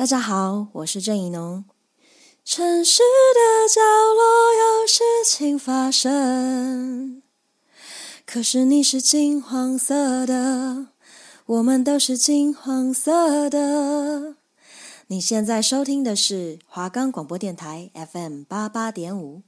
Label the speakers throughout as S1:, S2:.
S1: 大家好，我是郑怡农。城市的角落有事情发生，可是你是金黄色的，我们都是金黄色的。你现在收听的是华冈广播电台 FM 八八点五。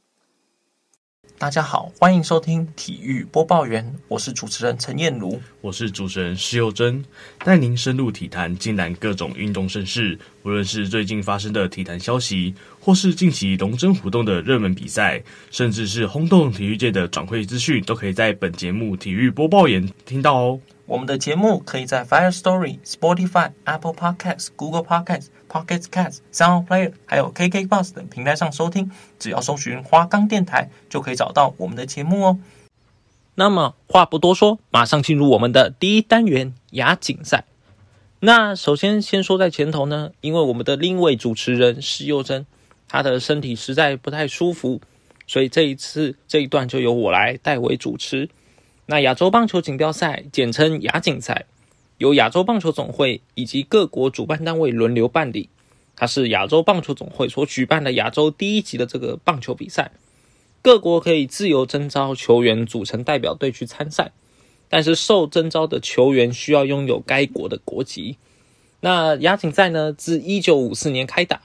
S2: 大家好，欢迎收听体育播报员，我是主持人陈彦儒，
S3: 我是主持人施佑珍，带您深入体坛，尽览各种运动盛事。无论是最近发生的体坛消息，或是近期龙争虎斗的热门比赛，甚至是轰动体育界的转会资讯，都可以在本节目体育播报员听到哦。
S2: 我们的节目可以在 Fire Story、Spotify、Apple Podcasts、Google Podcasts、Pocket Casts、Sound Player，还有 KK Bus 等平台上收听。只要搜寻花岗电台，就可以找到我们的节目哦。那么话不多说，马上进入我们的第一单元亚锦赛。那首先先说在前头呢，因为我们的另一位主持人施佑珍，他的身体实在不太舒服，所以这一次这一段就由我来代为主持。那亚洲棒球锦标赛，简称亚锦赛，由亚洲棒球总会以及各国主办单位轮流办理。它是亚洲棒球总会所举办的亚洲第一级的这个棒球比赛，各国可以自由征召球员组成代表队去参赛，但是受征召的球员需要拥有该国的国籍。那亚锦赛呢，自一九五四年开打，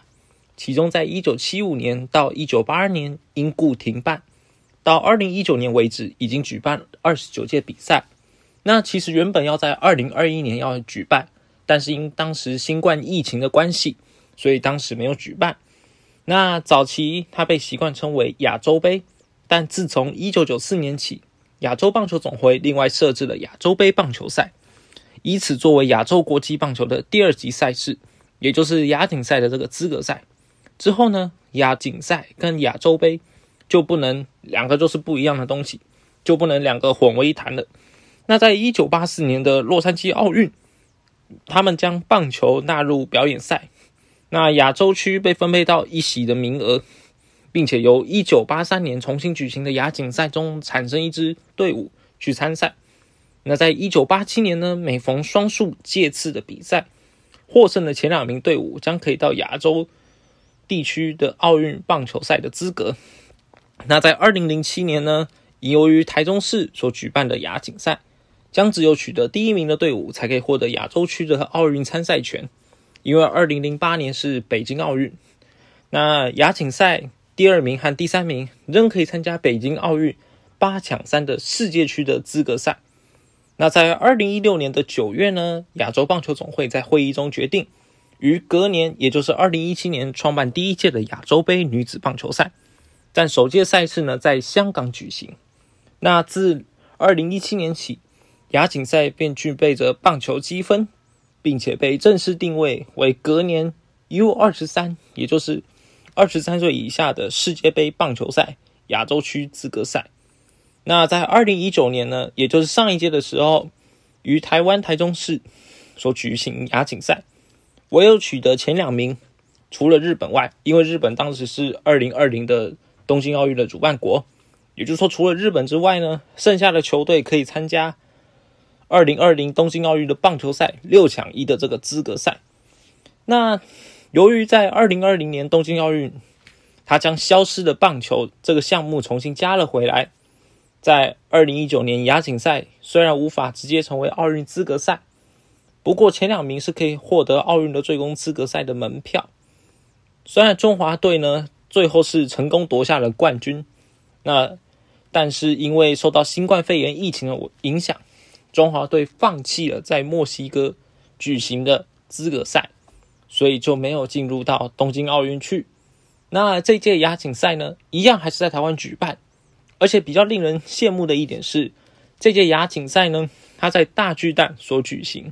S2: 其中在一九七五年到一九八二年因故停办。到二零一九年为止，已经举办二十九届比赛。那其实原本要在二零二一年要举办，但是因当时新冠疫情的关系，所以当时没有举办。那早期它被习惯称为亚洲杯，但自从一九九四年起，亚洲棒球总会另外设置了亚洲杯棒球赛，以此作为亚洲国际棒球的第二级赛事，也就是亚锦赛的这个资格赛。之后呢，亚锦赛跟亚洲杯。就不能两个就是不一样的东西，就不能两个混为一谈了。那在一九八四年的洛杉矶奥运，他们将棒球纳入表演赛，那亚洲区被分配到一席的名额，并且由一九八三年重新举行的亚锦赛中产生一支队伍去参赛。那在一九八七年呢，每逢双数届次的比赛，获胜的前两名队伍将可以到亚洲地区的奥运棒球赛的资格。那在二零零七年呢，由于台中市所举办的亚锦赛，将只有取得第一名的队伍才可以获得亚洲区的奥运参赛权。因为二零零八年是北京奥运，那亚锦赛第二名和第三名仍可以参加北京奥运八抢三的世界区的资格赛。那在二零一六年的九月呢，亚洲棒球总会在会议中决定，于隔年，也就是二零一七年创办第一届的亚洲杯女子棒球赛。但首届赛事呢，在香港举行。那自二零一七年起，亚锦赛便具备着棒球积分，并且被正式定位为隔年 U 二十三，也就是二十三岁以下的世界杯棒球赛亚洲区资格赛。那在二零一九年呢，也就是上一届的时候，于台湾台中市所举行亚锦赛，唯有取得前两名，除了日本外，因为日本当时是二零二零的。东京奥运的主办国，也就是说，除了日本之外呢，剩下的球队可以参加二零二零东京奥运的棒球赛六抢一的这个资格赛。那由于在二零二零年东京奥运，它将消失的棒球这个项目重新加了回来，在二零一九年亚锦赛虽然无法直接成为奥运资格赛，不过前两名是可以获得奥运的最终资格赛的门票。虽然中华队呢，最后是成功夺下了冠军，那但是因为受到新冠肺炎疫情的影响，中华队放弃了在墨西哥举行的资格赛，所以就没有进入到东京奥运去。那这届亚锦赛呢，一样还是在台湾举办，而且比较令人羡慕的一点是，这届亚锦赛呢，它在大巨蛋所举行。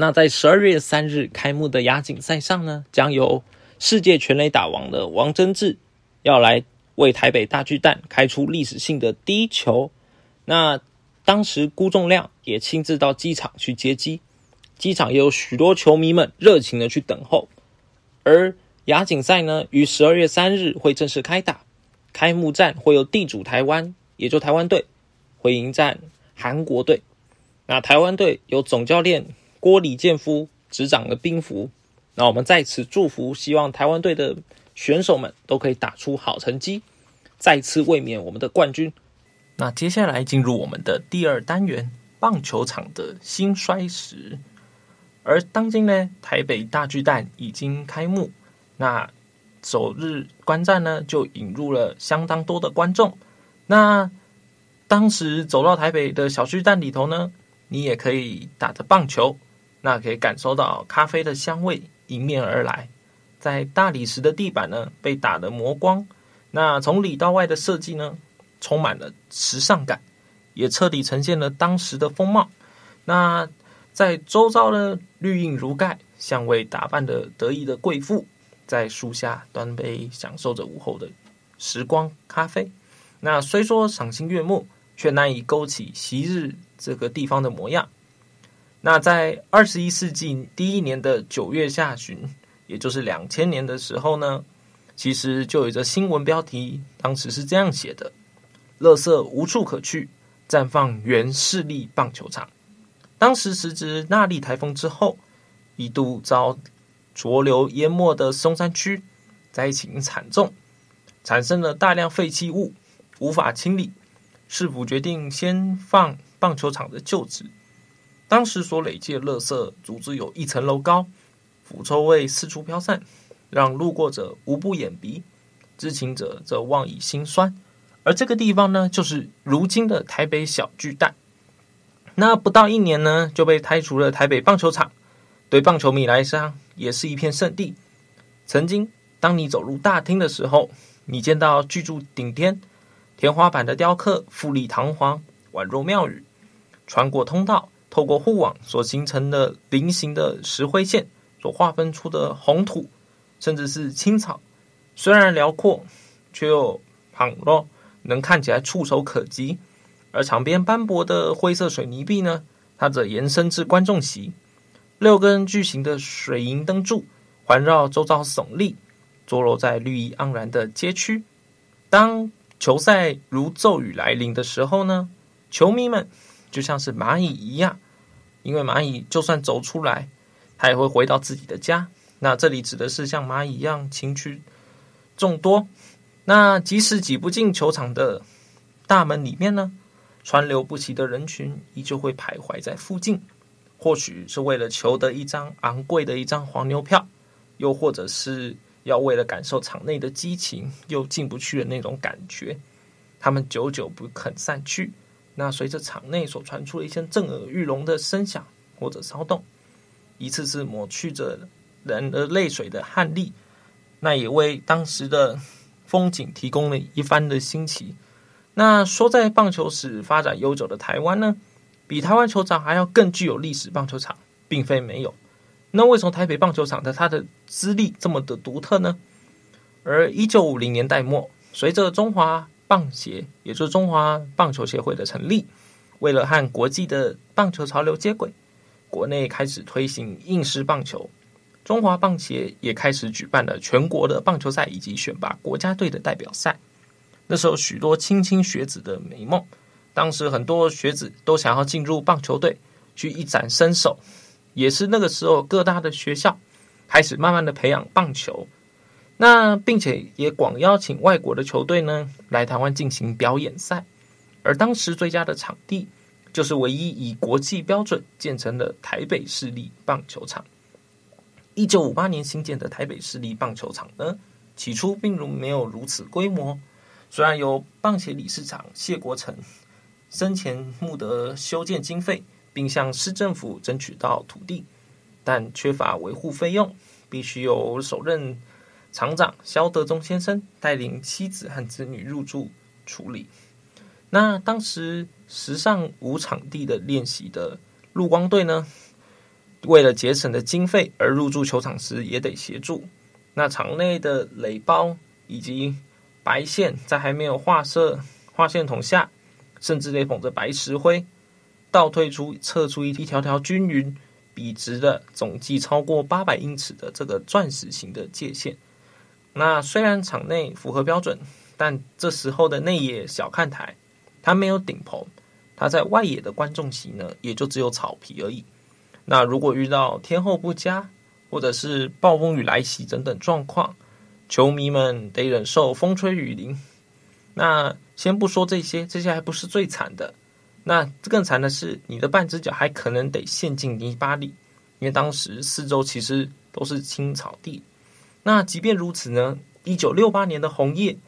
S2: 那在十二月三日开幕的亚锦赛上呢，将由世界全垒打王的王贞治要来为台北大巨蛋开出历史性的第一球。那当时辜仲亮也亲自到机场去接机，机场也有许多球迷们热情的去等候。而亚锦赛呢，于十二月三日会正式开打，开幕战会由地主台湾，也就台湾队会迎战韩国队。那台湾队由总教练郭李建夫执掌的兵符。那我们在此祝福，希望台湾队的选手们都可以打出好成绩，再次卫冕我们的冠军。那接下来进入我们的第二单元——棒球场的兴衰史。而当今呢，台北大巨蛋已经开幕，那首日观战呢，就引入了相当多的观众。那当时走到台北的小巨蛋里头呢，你也可以打着棒球，那可以感受到咖啡的香味迎面而来。在大理石的地板呢，被打得磨光，那从里到外的设计呢，充满了时尚感，也彻底呈现了当时的风貌。那在周遭的绿荫如盖，像位打扮的得意的贵妇，在树下端杯享受着午后的时光咖啡。那虽说赏心悦目，却难以勾起昔日这个地方的模样。那在二十一世纪第一年的九月下旬，也就是两千年的时候呢，其实就有一则新闻标题，当时是这样写的：“垃圾无处可去，绽放原势力棒球场。”当时时值纳莉台风之后，一度遭浊流淹没的松山区灾情惨重，产生了大量废弃物，无法清理。市府决定先放棒球场的旧址。当时所累积的垃圾足足有一层楼高，腐臭味四处飘散，让路过者无不掩鼻，知情者则望以心酸。而这个地方呢，就是如今的台北小巨蛋。那不到一年呢，就被拆除了台北棒球场，对棒球迷来说也是一片圣地。曾经，当你走入大厅的时候，你见到巨柱顶天，天花板的雕刻富丽堂皇，宛若庙宇。穿过通道，透过护网所形成的菱形的石灰线所划分出的红土，甚至是青草，虽然辽阔，却又旁若能看起来触手可及。而场边斑驳的灰色水泥壁呢，它则延伸至观众席，六根巨型的水银灯柱环绕周遭耸立，坐落在绿意盎然的街区。当球赛如骤雨来临的时候呢，球迷们就像是蚂蚁一样，因为蚂蚁就算走出来，它也会回到自己的家。那这里指的是像蚂蚁一样群居众多。那即使挤不进球场的大门里面呢，川流不息的人群依旧会徘徊在附近，或许是为了求得一张昂贵的一张黄牛票，又或者是要为了感受场内的激情又进不去的那种感觉，他们久久不肯散去。那随着场内所传出的一些震耳欲聋的声响或者骚动，一次次抹去着人的泪水的汗粒，那也为当时的风景提供了一番的新奇。那说在棒球史发展悠久的台湾呢，比台湾球场还要更具有历史棒球场，并非没有。那为什么台北棒球场的它的资历这么的独特呢？而一九五零年代末，随着中华棒协，也就是中华棒球协会的成立，为了和国际的棒球潮流接轨，国内开始推行硬式棒球，中华棒协也开始举办了全国的棒球赛以及选拔国家队的代表赛。那时候，许多青青学子的美梦，当时很多学子都想要进入棒球队去一展身手，也是那个时候各大的学校开始慢慢的培养棒球，那并且也广邀请外国的球队呢来台湾进行表演赛，而当时最佳的场地就是唯一以国际标准建成的台北市立棒球场。一九五八年新建的台北市立棒球场呢，起初并没有如此规模。虽然由棒协理事长谢国成生前募得修建经费，并向市政府争取到土地，但缺乏维护费用，必须由首任厂长肖德忠先生带领妻子和子女入住处理。那当时时尚无场地的练习的陆光队呢，为了节省的经费而入住球场时也得协助。那场内的垒包以及白线在还没有画设划线筒下，甚至得捧着白石灰，倒退出测出一一条条均匀笔直的总计超过八百英尺的这个钻石形的界线。那虽然场内符合标准，但这时候的内野小看台，它没有顶棚，它在外野的观众席呢，也就只有草皮而已。那如果遇到天候不佳，或者是暴风雨来袭等等状况，球迷们得忍受风吹雨淋。那先不说这些，这些还不是最惨的。那更惨的是，你的半只脚还可能得陷进泥巴里，因为当时四周其实都是青草地。那即便如此呢，一九六八年的红叶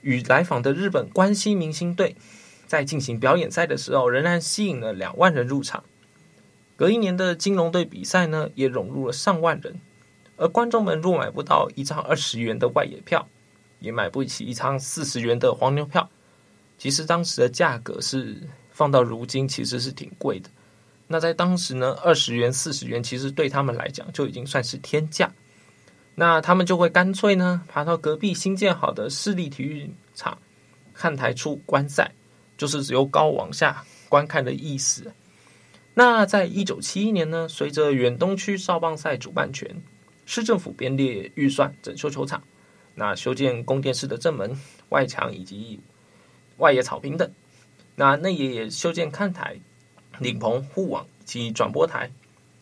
S2: 与来访的日本关西明星队在进行表演赛的时候，仍然吸引了两万人入场。隔一年的金龙队比赛呢，也涌入了上万人。而观众们若买不到一张二十元的外野票，也买不起一张四十元的黄牛票。其实当时的价格是放到如今，其实是挺贵的。那在当时呢，二十元、四十元，其实对他们来讲就已经算是天价。那他们就会干脆呢，爬到隔壁新建好的市立体育场看台处观赛，就是由高往下观看的意思。那在一九七一年呢，随着远东区少棒赛主办权，市政府编列预算整修球场，那修建宫殿式的正门、外墙以及外野草坪等。那内野也修建看台、顶棚、护网及转播台。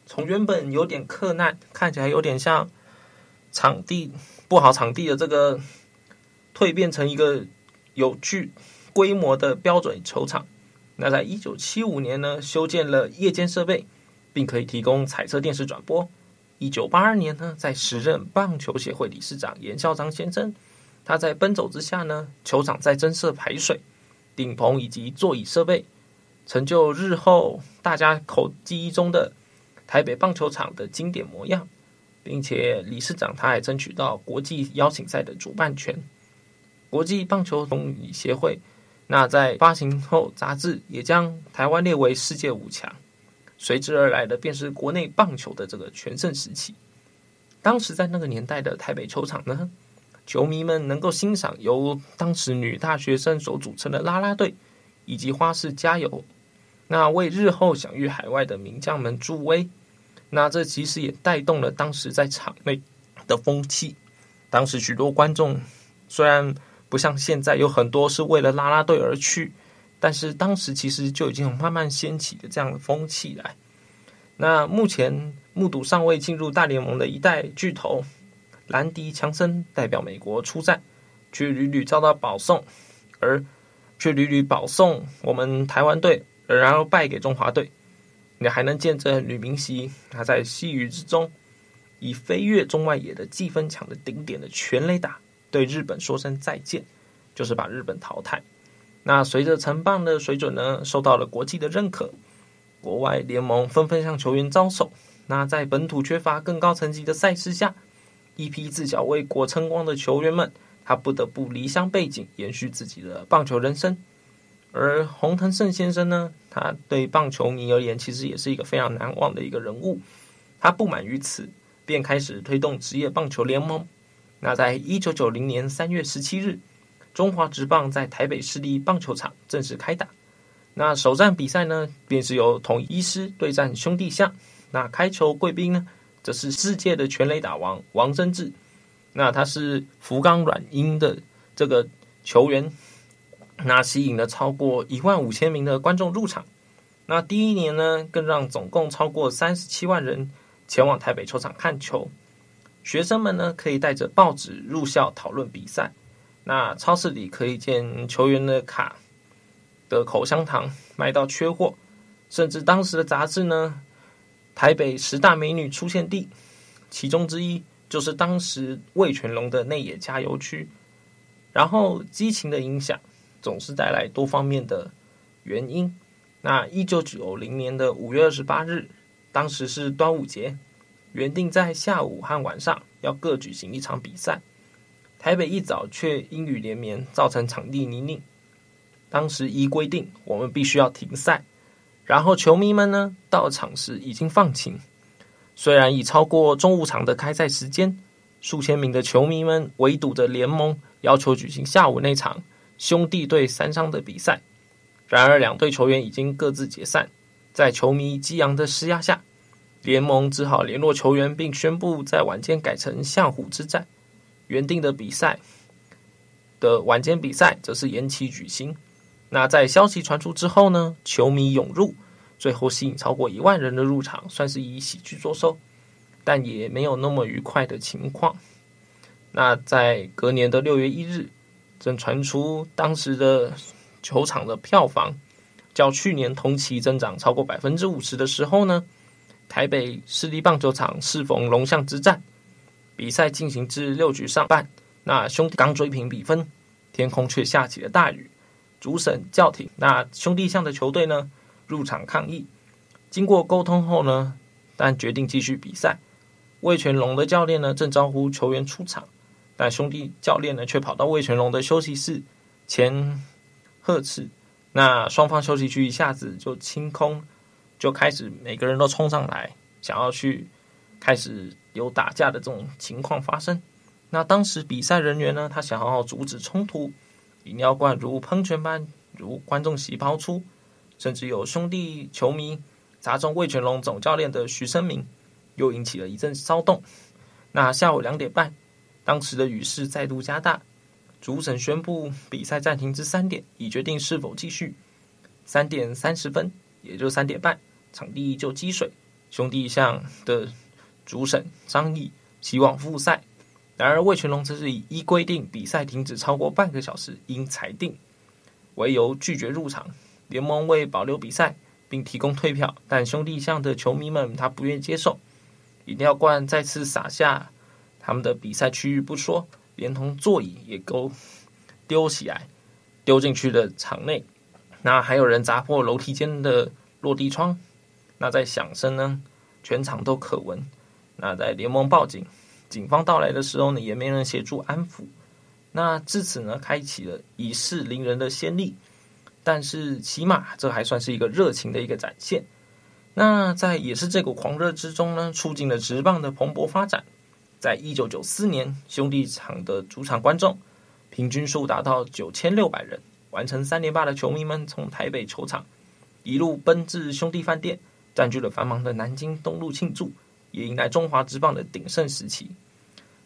S2: 从原本有点克难，看起来有点像场地不好场地的这个，蜕变成一个有具规模的标准球场。那在一九七五年呢，修建了夜间设备，并可以提供彩色电视转播。一九八二年呢，在时任棒球协会理事长严孝章先生，他在奔走之下呢，球场在增设排水、顶棚以及座椅设备，成就日后大家口记忆中的台北棒球场的经典模样，并且理事长他还争取到国际邀请赛的主办权，国际棒球总理协会。那在发行后，杂志也将台湾列为世界五强，随之而来的便是国内棒球的这个全盛时期。当时在那个年代的台北球场呢，球迷们能够欣赏由当时女大学生所组成的啦啦队以及花式加油，那为日后享誉海外的名将们助威。那这其实也带动了当时在场内的风气。当时许多观众虽然。不像现在有很多是为了啦啦队而去，但是当时其实就已经有慢慢掀起的这样的风气来。那目前目睹尚未进入大联盟的一代巨头兰迪·强森代表美国出战，却屡屡遭到保送，而却屡屡保送我们台湾队，然后败给中华队。你还能见证吕明锡他在细雨之中以飞越中外野的计分墙的顶点的全垒打。对日本说声再见，就是把日本淘汰。那随着成棒的水准呢，受到了国际的认可，国外联盟纷纷向球员招手。那在本土缺乏更高层级的赛事下，一批自小为国争光的球员们，他不得不离乡背井，延续自己的棒球人生。而洪腾胜先生呢，他对棒球迷而言，其实也是一个非常难忘的一个人物。他不满于此，便开始推动职业棒球联盟。那在一九九零年三月十七日，中华职棒在台北市立棒球场正式开打。那首战比赛呢，便是由统一狮对战兄弟象。那开球贵宾呢，则是世界的全垒打王王贞治。那他是福冈软银的这个球员，那吸引了超过一万五千名的观众入场。那第一年呢，更让总共超过三十七万人前往台北球场看球。学生们呢，可以带着报纸入校讨论比赛。那超市里可以见球员的卡的口香糖卖到缺货，甚至当时的杂志呢，台北十大美女出现地，其中之一就是当时味全龙的内野加油区。然后激情的影响总是带来多方面的原因。那一九九零年的五月二十八日，当时是端午节。原定在下午和晚上要各举行一场比赛，台北一早却阴雨连绵，造成场地泥泞。当时依规定，我们必须要停赛。然后球迷们呢，到场时已经放晴，虽然已超过中午场的开赛时间，数千名的球迷们围堵着联盟，要求举行下午那场兄弟对三商的比赛。然而两队球员已经各自解散，在球迷激昂的施压下。联盟只好联络球员，并宣布在晚间改成象虎之战。原定的比赛的晚间比赛则是延期举行。那在消息传出之后呢，球迷涌入，最后吸引超过一万人的入场，算是以喜剧作收。但也没有那么愉快的情况。那在隔年的六月一日，正传出当时的球场的票房较去年同期增长超过百分之五十的时候呢，台北市立棒球场适逢龙象之战，比赛进行至六局上半，那兄弟刚追平比分，天空却下起了大雨，主审叫停，那兄弟象的球队呢入场抗议，经过沟通后呢，但决定继续比赛。魏全龙的教练呢正招呼球员出场。但兄弟教练呢，却跑到魏全龙的休息室前呵斥。那双方休息区一下子就清空，就开始每个人都冲上来，想要去开始有打架的这种情况发生。那当时比赛人员呢，他想要阻止冲突，饮料罐如喷泉般如观众席抛出，甚至有兄弟球迷砸中魏全龙总教练的徐生明，又引起了一阵骚动。那下午两点半。当时的雨势再度加大，主审宣布比赛暂停至三点，以决定是否继续。三点三十分，也就三点半，场地就积水。兄弟象的主审张毅希望复赛，然而魏全龙则是以依规定比赛停止超过半个小时，应裁定为由拒绝入场。联盟为保留比赛，并提供退票，但兄弟象的球迷们他不愿接受，饮料罐再次洒下。他们的比赛区域不说，连同座椅也都丢起来，丢进去的场内。那还有人砸破楼梯间的落地窗。那在响声呢，全场都可闻。那在联盟报警，警方到来的时候呢，也没人协助安抚。那至此呢，开启了以势凌人的先例。但是起码这还算是一个热情的一个展现。那在也是这股狂热之中呢，促进了职棒的蓬勃发展。在一九九四年，兄弟场的主场观众平均数达到九千六百人，完成三连霸的球迷们从台北球场一路奔至兄弟饭店，占据了繁忙的南京东路庆祝，也迎来中华职棒的鼎盛时期。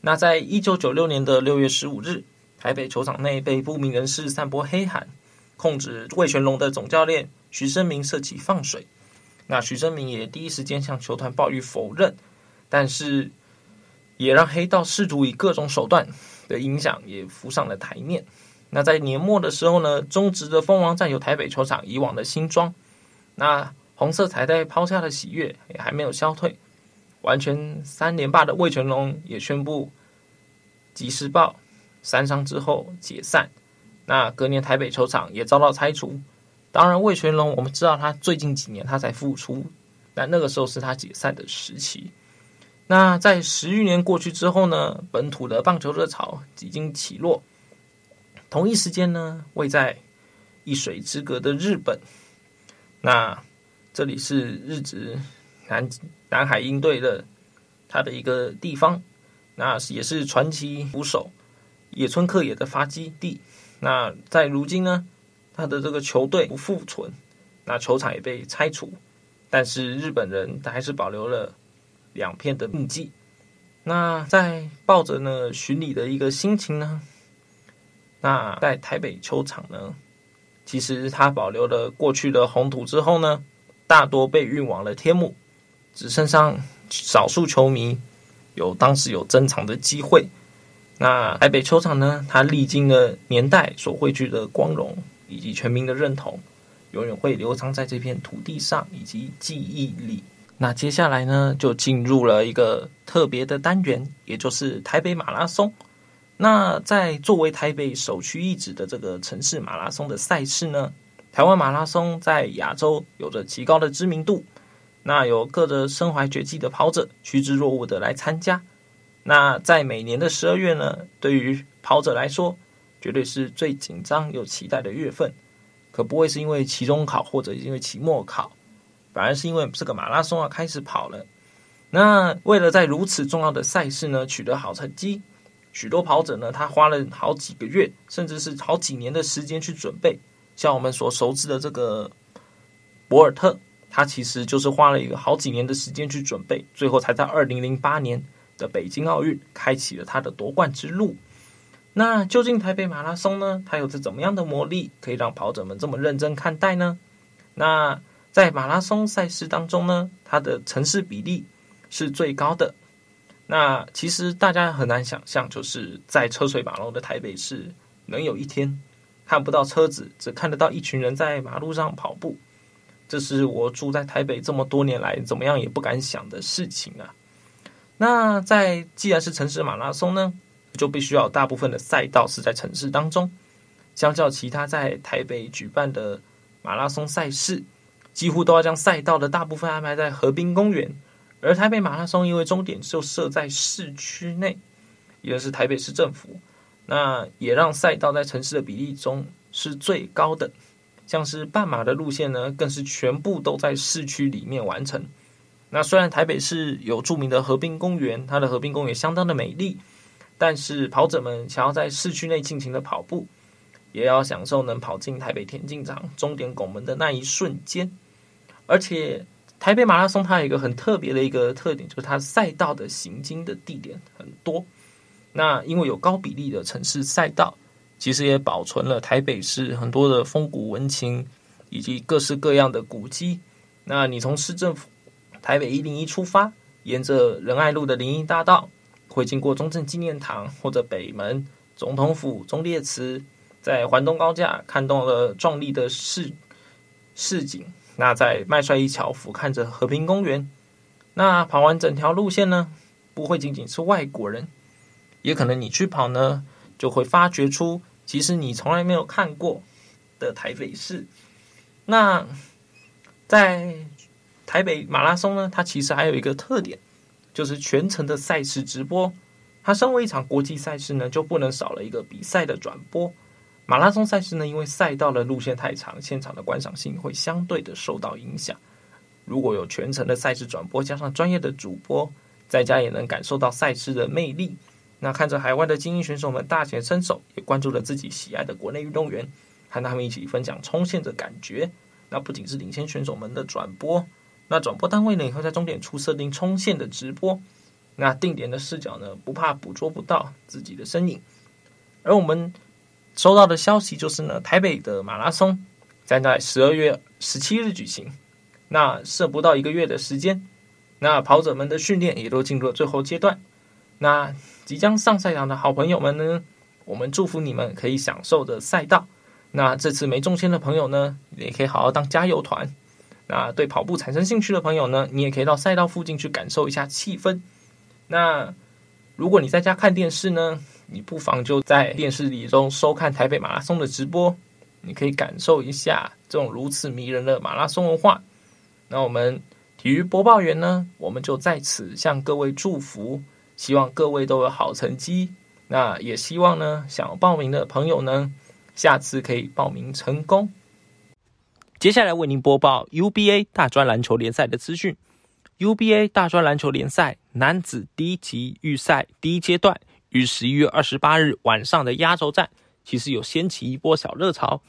S2: 那在一九九六年的六月十五日，台北球场内被不明人士散播黑函，控制魏全龙的总教练徐生明涉及放水。那徐生明也第一时间向球团报予否认，但是。也让黑道试图以各种手段的影响也浮上了台面。那在年末的时候呢，中职的蜂王战由台北球场以往的新装。那红色彩带抛下的喜悦也还没有消退，完全三连霸的味全龙也宣布即时报三伤之后解散。那隔年台北球场也遭到拆除。当然，味全龙我们知道他最近几年他才复出，但那个时候是他解散的时期。那在十余年过去之后呢，本土的棒球热潮已经起落。同一时间呢，位在一水之隔的日本，那这里是日职南南海鹰队的它的一个地方，那也是传奇捕手野村克也的发基地。那在如今呢，他的这个球队不复存，那球场也被拆除，但是日本人他还是保留了。两片的印记。那在抱着呢巡礼的一个心情呢，那在台北球场呢，其实它保留了过去的红土之后呢，大多被运往了天母，只剩下少数球迷有当时有珍藏的机会。那台北球场呢，它历经了年代所汇聚的光荣以及全民的认同，永远会流藏在这片土地上以及记忆里。那接下来呢，就进入了一个特别的单元，也就是台北马拉松。那在作为台北首屈一指的这个城市马拉松的赛事呢，台湾马拉松在亚洲有着极高的知名度。那有各个身怀绝技的跑者趋之若鹜的来参加。那在每年的十二月呢，对于跑者来说，绝对是最紧张又期待的月份，可不会是因为期中考或者因为期末考。反而是因为这个马拉松啊开始跑了，那为了在如此重要的赛事呢取得好成绩，许多跑者呢他花了好几个月，甚至是好几年的时间去准备。像我们所熟知的这个博尔特，他其实就是花了一个好几年的时间去准备，最后才在二零零八年的北京奥运开启了他的夺冠之路。那究竟台北马拉松呢，它有着怎么样的魔力，可以让跑者们这么认真看待呢？那在马拉松赛事当中呢，它的城市比例是最高的。那其实大家很难想象，就是在车水马龙的台北市，能有一天看不到车子，只看得到一群人在马路上跑步。这是我住在台北这么多年来怎么样也不敢想的事情啊。那在既然是城市马拉松呢，就必须要大部分的赛道是在城市当中。相较其他在台北举办的马拉松赛事，几乎都要将赛道的大部分安排在河滨公园。而台北马拉松因为终点就设在市区内，也就是台北市政府，那也让赛道在城市的比例中是最高的。像是半马的路线呢，更是全部都在市区里面完成。那虽然台北市有著名的河滨公园，它的河滨公园相当的美丽，但是跑者们想要在市区内尽情的跑步，也要享受能跑进台北田径场终点拱门的那一瞬间。而且台北马拉松它有一个很特别的一个特点，就是它赛道的行经的地点很多。那因为有高比例的城市赛道。其实也保存了台北市很多的风骨文情，以及各式各样的古迹。那你从市政府台北一零一出发，沿着仁爱路的林荫大道，会经过中正纪念堂或者北门、总统府、忠烈祠，在环东高架看到了壮丽的市市景。那在麦帅一桥俯瞰着和平公园。那跑完整条路线呢，不会仅仅是外国人，也可能你去跑呢，就会发掘出。其实你从来没有看过的台北市，那在台北马拉松呢，它其实还有一个特点，就是全程的赛事直播。它身为一场国际赛事呢，就不能少了一个比赛的转播。马拉松赛事呢，因为赛道的路线太长，现场的观赏性会相对的受到影响。如果有全程的赛事转播，加上专业的主播，在家也能感受到赛事的魅力。那看着海外的精英选手们大显身手，也关注了自己喜爱的国内运动员，和他们一起分享冲线的感觉。那不仅是领先选手们的转播，那转播单位呢也会在终点处设定冲线的直播。那定点的视角呢，不怕捕捉不到自己的身影。而我们收到的消息就是呢，台北的马拉松将在十二月十七日举行。那剩不到一个月的时间，那跑者们的训练也都进入了最后阶段。那即将上赛场的好朋友们呢，我们祝福你们可以享受的赛道。那这次没中签的朋友呢，也可以好好当加油团。那对跑步产生兴趣的朋友呢，你也可以到赛道附近去感受一下气氛。那如果你在家看电视呢，你不妨就在电视里中收看台北马拉松的直播，你可以感受一下这种如此迷人的马拉松文化。那我们体育播报员呢，我们就在此向各位祝福。希望各位都有好成绩，那也希望呢，想要报名的朋友呢，下次可以报名成功。接下来为您播报 UBA 大专篮球联赛的资讯。UBA 大专篮球联赛男子第一级预赛第一阶段于十一月二十八日晚上的压轴战，其实有掀起一波小热潮。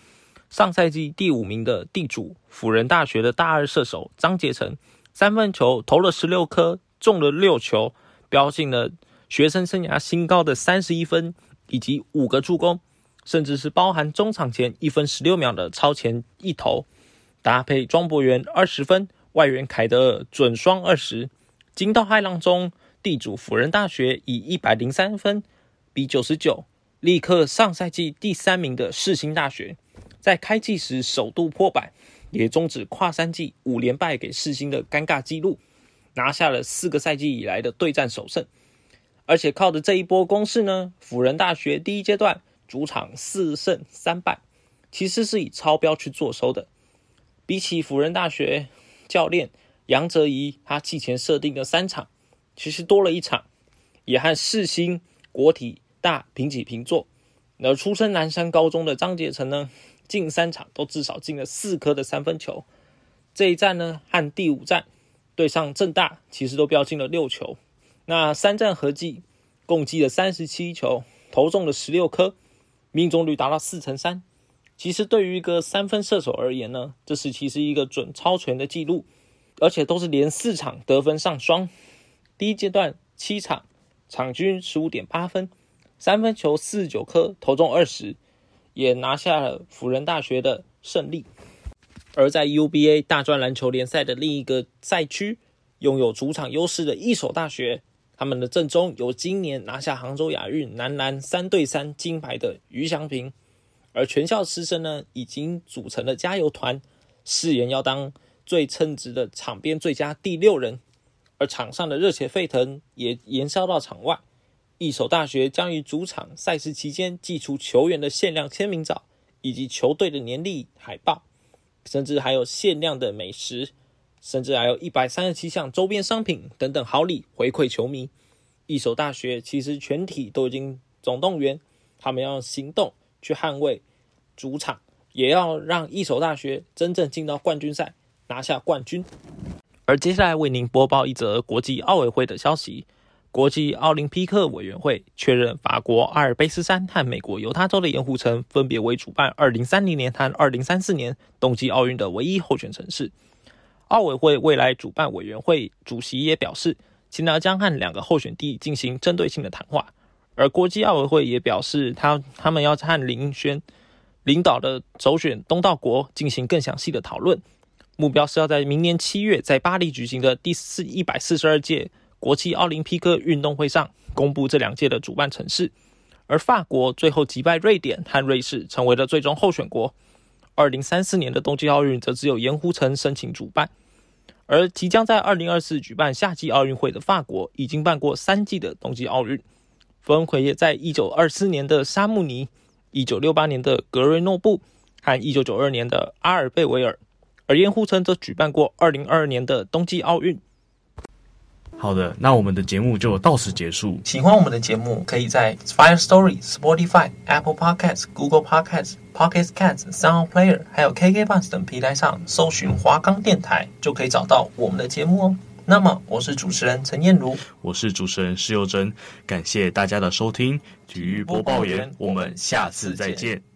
S2: 上赛季第五名的地主辅仁大学的大二射手张杰成，三分球投了十六颗，中了六球。飙进了学生生涯新高的三十一分，以及五个助攻，甚至是包含中场前一分十六秒的超前一投，搭配庄博元二十分，外援凯德尔准双二十，惊涛骇浪中，地主辅仁大学以一百零三分比九十九，力克上赛季第三名的世新大学，在开季时首度破百，也终止跨三季五连败给世新的尴尬纪录。拿下了四个赛季以来的对战首胜，而且靠着这一波攻势呢，辅仁大学第一阶段主场四胜三败，其实是以超标去做收的。比起辅仁大学教练杨哲宜，他季前设定的三场，其实多了一场，也和世新国体大平起平坐。而出身南山高中的张杰成呢，近三场都至少进了四颗的三分球。这一战呢，和第五战。对上正大，其实都飙进了六球。那三战合计共计了三十七球，投中了十六颗，命中率达到四成三。其实对于一个三分射手而言呢，这是其实一个准超全的记录，而且都是连四场得分上双。第一阶段七场，场均十五点八分，三分球四十九颗，投中二十，也拿下了辅仁大学的胜利。而在 UBA 大专篮球联赛的另一个赛区，拥有主场优势的一所大学，他们的阵中有今年拿下杭州亚运男篮三对三金牌的于祥平，而全校师生呢已经组成了加油团，誓言要当最称职的场边最佳第六人。而场上的热血沸腾也延烧到场外，义守大学将于主场赛事期间寄出球员的限量签名照，以及球队的年历海报，甚至还有限量的美食，甚至还有一百三十七项周边商品等等好礼回馈球迷。义守大学其实全体都已经总动员，他们要行动去捍卫主场，也要让义守大学真正进到冠军赛，拿下冠军。而接下来为您播报一则国际奥委会的消息：国际奥林匹克委员会确认，法国阿尔卑斯山和美国犹他州的盐湖城分别为主办2030年和2034年冬季奥运的唯一候选城市。奥委会未来主办委员会主席也表示，今年将和两个候选地进行针对性的谈话。而国际奥委会也表示他，他他们要和林轩领导的首选东道国进行更详细的讨论。目标是要在明年七月在巴黎举行的第四一百四十二届国际奥林匹克运动会上公布这两届的主办城市，而法国最后击败瑞典和瑞士，成为了最终候选国。二零三四年的冬季奥运则只有盐湖城申请主办，而即将在二零二四举办夏季奥运会的法国，已经办过三季的冬季奥运，分别在一九二四年的沙穆尼、一九六八年的格瑞诺布和一九九二年的阿尔贝维尔。而盐湖城则举办过二零二二年的冬季奥运。
S3: 好的，那我们的节目就到此结束。
S2: 喜欢我们的节目，可以在 Fire Story、Spotify、Apple Podcasts、Google Podcasts、Pocket Casts、Sound Player 还有 KK Bus 等平台上搜寻华冈电台，就可以找到我们的节目哦。那么，我是主持人陈彦如，
S3: 我是主持人施佑珍，感谢大家的收听。体育播报员，我们下次再见。